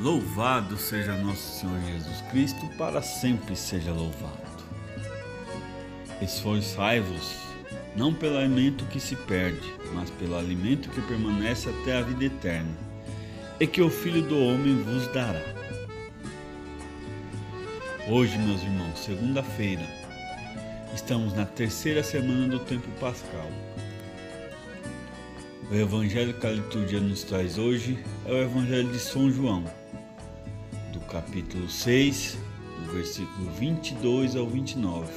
Louvado seja nosso Senhor Jesus Cristo, para sempre seja louvado. Esforçai-vos, não pelo alimento que se perde, mas pelo alimento que permanece até a vida eterna, e que o Filho do Homem vos dará. Hoje, meus irmãos, segunda-feira, estamos na terceira semana do tempo pascal. O evangelho que a liturgia nos traz hoje é o evangelho de São João capítulo 6, do versículo 22 ao 29,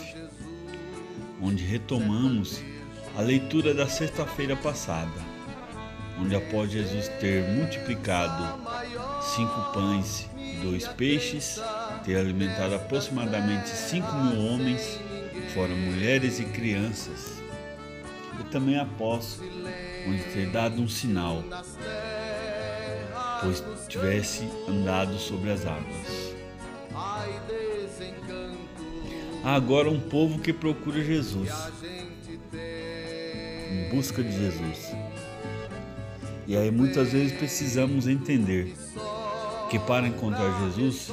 onde retomamos a leitura da sexta-feira passada, onde após Jesus ter multiplicado cinco pães e dois peixes, ter alimentado aproximadamente cinco mil homens, fora mulheres e crianças, e também após onde ter dado um sinal pois tivesse andado sobre as águas. Há agora um povo que procura Jesus, em busca de Jesus. E aí muitas vezes precisamos entender que para encontrar Jesus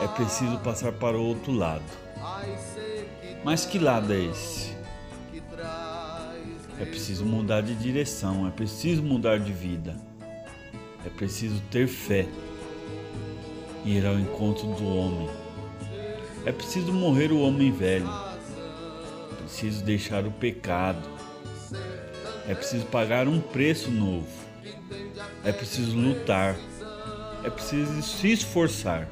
é preciso passar para o outro lado. Mas que lado é esse? É preciso mudar de direção, é preciso mudar de vida. É preciso ter fé e ir ao encontro do homem. É preciso morrer o homem velho. É preciso deixar o pecado. É preciso pagar um preço novo. É preciso lutar. É preciso se esforçar.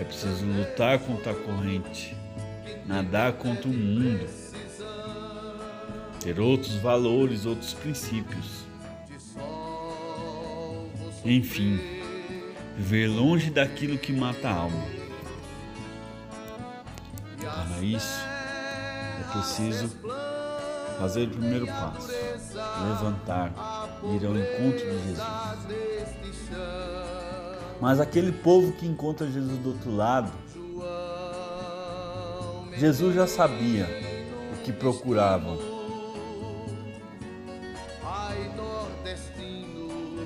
É preciso lutar contra a corrente, nadar contra o mundo, ter outros valores, outros princípios. Enfim, viver longe daquilo que mata a alma. Para isso, é preciso fazer o primeiro passo, levantar, ir ao encontro de Jesus. Mas aquele povo que encontra Jesus do outro lado, Jesus já sabia o que procuravam.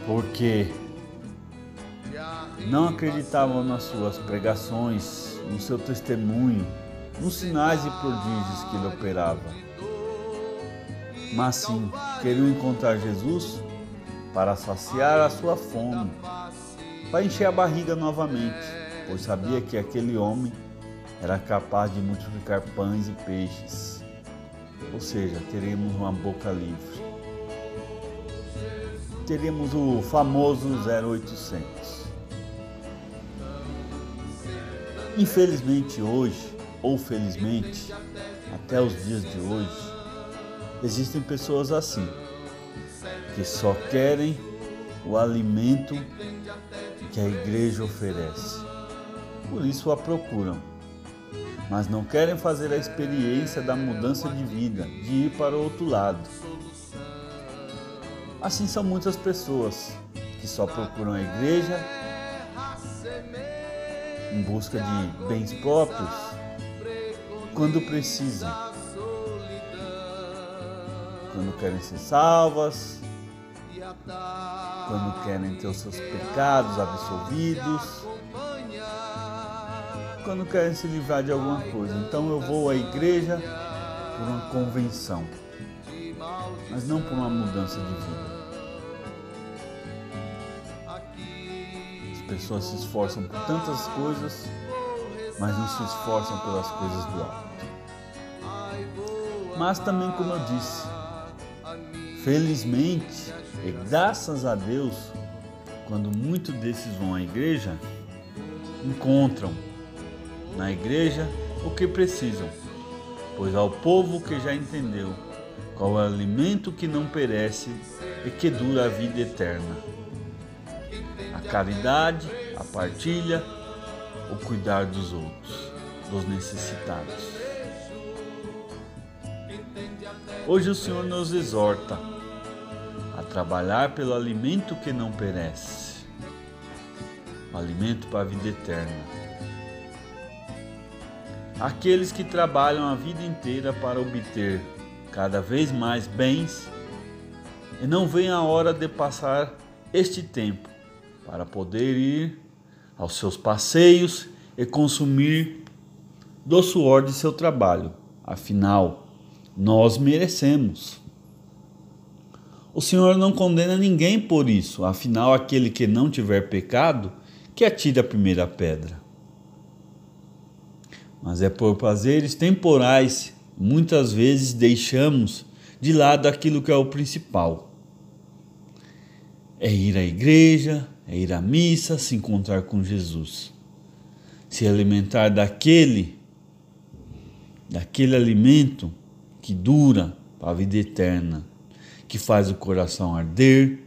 Porque não acreditavam nas suas pregações, no seu testemunho, nos sinais e prodígios que ele operava. Mas sim, queriam encontrar Jesus para saciar a sua fome, para encher a barriga novamente, pois sabia que aquele homem era capaz de multiplicar pães e peixes. Ou seja, teremos uma boca livre. Teremos o famoso 0800. Infelizmente hoje, ou felizmente, até os dias de hoje, existem pessoas assim, que só querem o alimento que a igreja oferece. Por isso a procuram, mas não querem fazer a experiência da mudança de vida, de ir para o outro lado. Assim são muitas pessoas que só procuram a igreja em busca de bens próprios quando precisam, quando querem ser salvas, quando querem ter os seus pecados absolvidos, quando querem se livrar de alguma coisa. Então eu vou à igreja por uma convenção, mas não por uma mudança de vida. Pessoas se esforçam por tantas coisas, mas não se esforçam pelas coisas do alto. Mas também, como eu disse, felizmente e graças a Deus, quando muitos desses vão à igreja, encontram na igreja o que precisam, pois ao povo que já entendeu qual é o alimento que não perece e que dura a vida eterna caridade, a partilha, o cuidar dos outros, dos necessitados. Hoje o Senhor nos exorta a trabalhar pelo alimento que não perece, o alimento para a vida eterna. Aqueles que trabalham a vida inteira para obter cada vez mais bens e não veem a hora de passar este tempo para poder ir aos seus passeios e consumir do suor de seu trabalho. Afinal, nós merecemos. O Senhor não condena ninguém por isso, afinal, aquele que não tiver pecado, que atire a primeira pedra. Mas é por prazeres temporais, muitas vezes deixamos de lado aquilo que é o principal. É ir à igreja, é ir à missa, se encontrar com Jesus, se alimentar daquele, daquele alimento que dura para a vida eterna, que faz o coração arder,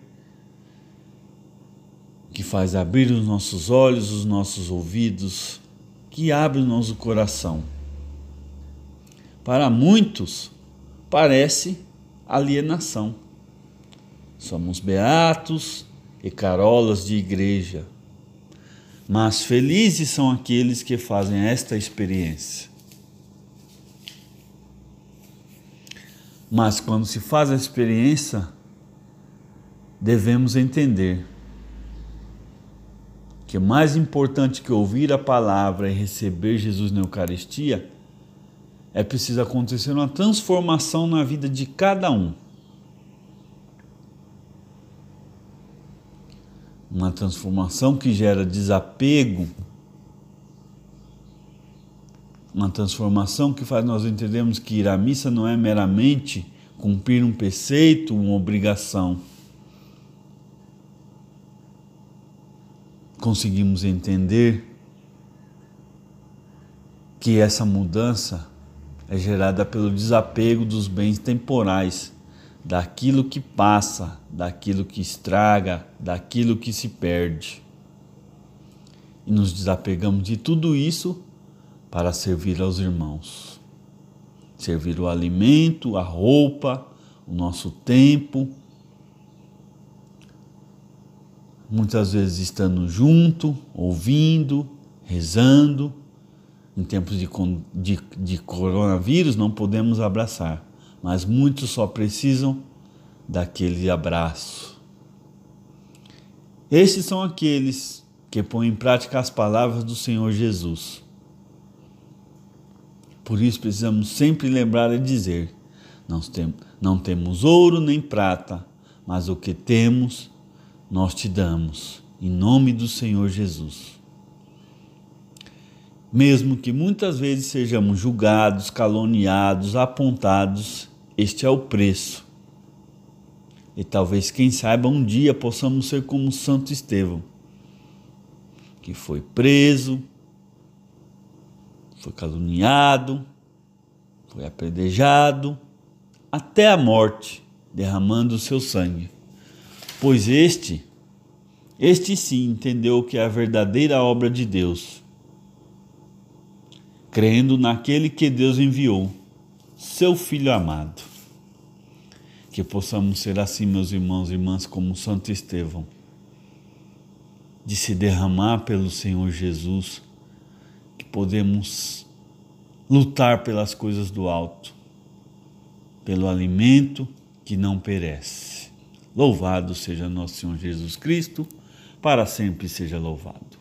que faz abrir os nossos olhos, os nossos ouvidos, que abre o nosso coração. Para muitos, parece alienação. Somos beatos e carolas de igreja, mas felizes são aqueles que fazem esta experiência. Mas quando se faz a experiência, devemos entender que mais importante que ouvir a palavra e receber Jesus na Eucaristia, é preciso acontecer uma transformação na vida de cada um. Uma transformação que gera desapego, uma transformação que faz nós entendermos que ir à missa não é meramente cumprir um preceito, uma obrigação. Conseguimos entender que essa mudança é gerada pelo desapego dos bens temporais, daquilo que passa, daquilo que estraga, daquilo que se perde. E nos desapegamos de tudo isso para servir aos irmãos. Servir o alimento, a roupa, o nosso tempo, muitas vezes estando junto, ouvindo, rezando. Em tempos de, de, de coronavírus não podemos abraçar, mas muitos só precisam daquele abraço. Estes são aqueles que põem em prática as palavras do Senhor Jesus. Por isso precisamos sempre lembrar e dizer: não, não temos ouro nem prata, mas o que temos nós te damos, em nome do Senhor Jesus. Mesmo que muitas vezes sejamos julgados, caluniados, apontados, este é o preço. E talvez, quem saiba, um dia possamos ser como Santo Estevão, que foi preso, foi caluniado, foi apedrejado até a morte, derramando o seu sangue pois este, este sim entendeu que é a verdadeira obra de Deus, crendo naquele que Deus enviou, seu Filho amado. Que possamos ser assim, meus irmãos e irmãs, como Santo Estevão, de se derramar pelo Senhor Jesus, que podemos lutar pelas coisas do alto, pelo alimento que não perece. Louvado seja nosso Senhor Jesus Cristo, para sempre seja louvado.